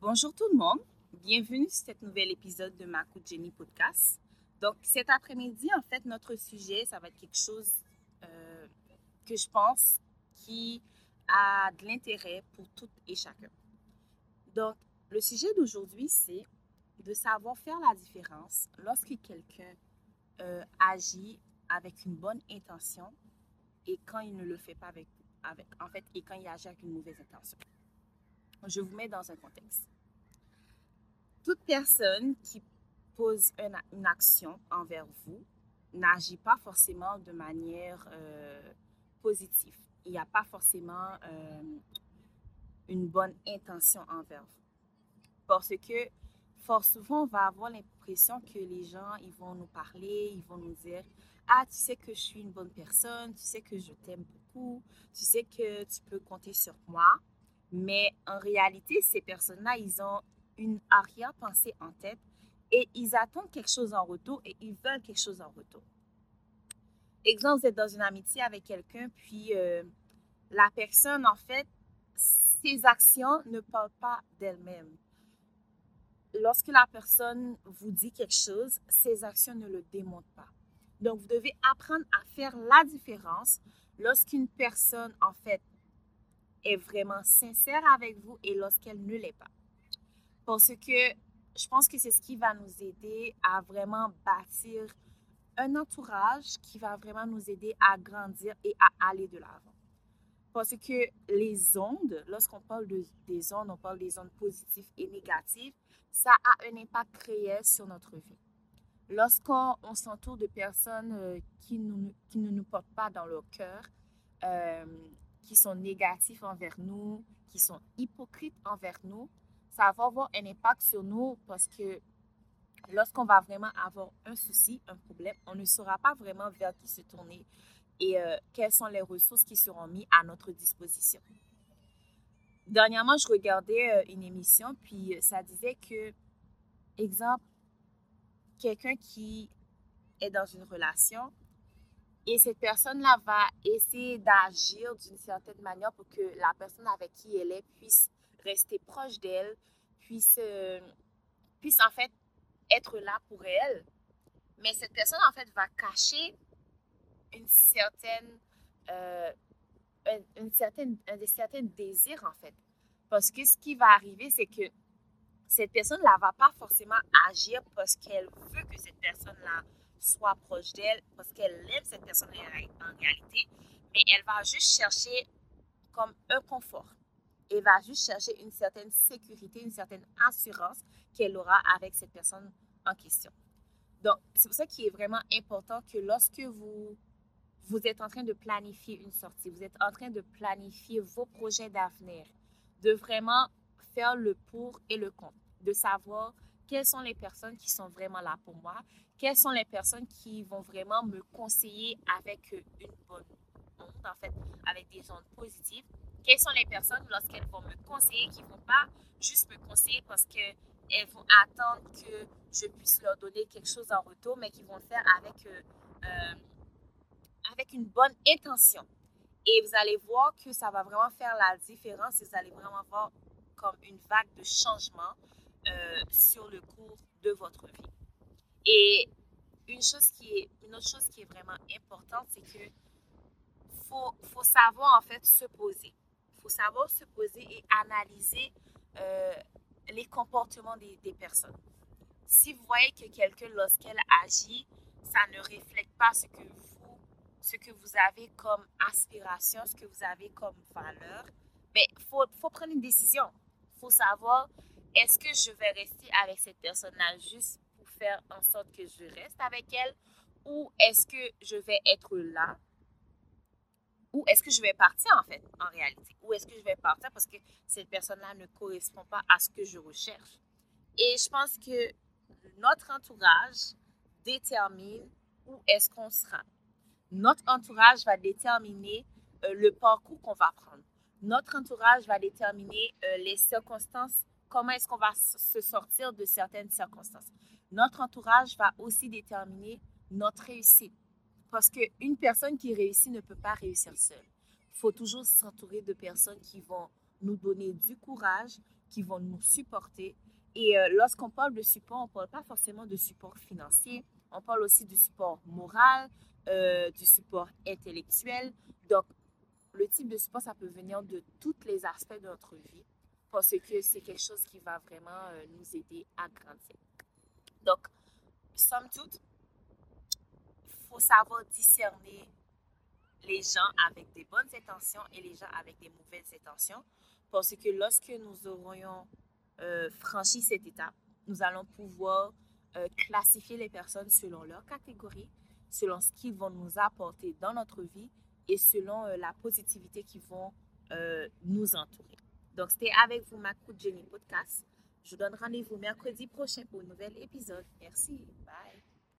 Bonjour tout le monde, bienvenue sur cet nouvel épisode de Ma Coup de Jenny podcast. Donc cet après-midi, en fait, notre sujet, ça va être quelque chose euh, que je pense qui a de l'intérêt pour toutes et chacun. Donc le sujet d'aujourd'hui, c'est de savoir faire la différence lorsque quelqu'un euh, agit avec une bonne intention et quand il ne le fait pas avec, en fait, et quand il agit avec une mauvaise intention. Je vous mets dans un contexte. Toute personne qui pose une, action envers vous n'agit pas forcément de manière euh, positive. Il n'y a pas forcément euh, une bonne intention envers vous. Parce que fort souvent, on va avoir l'impression que les gens, ils vont nous parler, ils vont nous dire, ah, tu sais que je suis une bonne personne, tu sais que je t'aime beaucoup, tu sais que tu peux compter sur moi. Mais en réalité, ces personnes-là, ils ont une arrière-pensée en tête et ils attendent quelque chose en retour et ils veulent quelque chose en retour. Exemple, vous êtes dans une amitié avec quelqu'un, puis euh, la personne, en fait, ses actions ne parlent pas d'elle-même. Lorsque la personne vous dit quelque chose, ses actions ne le démontrent pas. Donc, vous devez apprendre à faire la différence lorsqu'une personne, en fait, est vraiment sincère avec vous et lorsqu'elle ne l'est pas. Parce que je pense que c'est ce qui va nous aider à vraiment bâtir un entourage qui va vraiment nous aider à grandir et à aller de l'avant. Parce que les ondes, lorsqu'on parle de, des ondes, on parle des ondes positives et négatives, ça a un impact réel sur notre vie. Lorsqu'on s'entoure de personnes euh, qui, nous, qui, ne nous portent pas dans leur cœur, euh, qui sont négatifs envers nous, qui sont hypocrites envers nous, ça va avoir un impact sur nous parce que lorsqu'on va vraiment avoir un souci, un problème, on ne saura pas vraiment vers qui se tourner et euh, quelles sont les ressources qui seront mises à notre disposition. Dernièrement, je regardais euh, une émission, puis euh, ça disait que, exemple, quelqu'un qui est dans une relation, et cette personne-là va essayer d'agir d'une certaine manière pour que la personne avec qui elle est puisse rester proche d'elle, puisse, euh, puisse en fait être là pour elle. Mais cette personne, en fait, va cacher une certaine, euh, une, certaine, un, certain désir, en fait. Parce que ce qui va arriver, c'est que cette personne-là ne va pas forcément agir parce qu'elle veut que cette personne-là soit proche d'elle parce qu'elle aime cette personne en réalité, mais elle va juste chercher comme un confort. Elle va juste chercher une certaine sécurité, une certaine assurance qu'elle aura avec cette personne en question. Donc, c'est pour ça qu'il est vraiment important que lorsque vous, vous êtes en train de planifier une sortie, vous êtes en train de planifier vos projets d'avenir, de vraiment faire le pour et le contre, de savoir quelles sont les personnes qui sont vraiment là pour moi, quelles sont les personnes qui vont vraiment me conseiller avec une bonne onde, en fait, avec des ondes positives? Quelles sont les personnes, lorsqu'elles vont me conseiller, qui ne vont pas juste me conseiller parce qu'elles vont attendre que je puisse leur donner quelque chose en retour, mais qui vont le faire avec, euh, euh, avec une bonne intention? Et vous allez voir que ça va vraiment faire la différence et vous allez vraiment voir comme une vague de changement euh, sur le cours de votre vie. Et une, chose qui est, une autre chose qui est vraiment importante, c'est que faut, faut savoir en fait se poser. Il faut savoir se poser et analyser euh, les comportements des, personnes. Si vous voyez que quelqu'un, lorsqu'elle agit, ça ne reflète pas ce que vous, ce que vous avez comme aspiration, ce que vous avez comme valeur, mais il faut, faut prendre une décision. Il faut savoir est-ce que je vais rester avec cette personne-là juste pour faire en sorte que je reste avec elle? Ou est-ce que je vais être là? Ou est-ce que je vais partir en fait, en réalité? Ou est-ce que je vais partir parce que cette personne-là ne correspond pas à ce que je recherche? Et je pense que notre entourage détermine où est-ce qu'on sera. Notre entourage va déterminer euh, le parcours qu'on va prendre. Notre entourage va déterminer euh, les circonstances comment est-ce qu'on va se sortir de certaines circonstances. Notre entourage va aussi déterminer notre réussite. Parce qu'une personne qui réussit ne peut pas réussir seule. Il faut toujours s'entourer de personnes qui vont nous donner du courage, qui vont nous supporter. Et euh, lorsqu'on parle de support, on ne parle pas forcément de support financier, on parle aussi du support moral, euh, du support intellectuel. Donc, le type de support, ça peut venir de tous les aspects de notre vie parce que c'est quelque chose qui va vraiment euh, nous aider à grandir. Donc, somme toute, il faut savoir discerner les gens avec des bonnes intentions et les gens avec des mauvaises intentions parce que lorsque nous aurions euh, franchi cette étape, nous allons pouvoir euh, classifier les personnes selon leur catégorie, selon ce qu'ils vont nous apporter dans notre vie et selon la positivité qu'ils vont nous entourer. Donc, c'était avec vous, ma Jenny Podcast. Je vous donne rendez-vous mercredi prochain pour un nouvel épisode. Merci.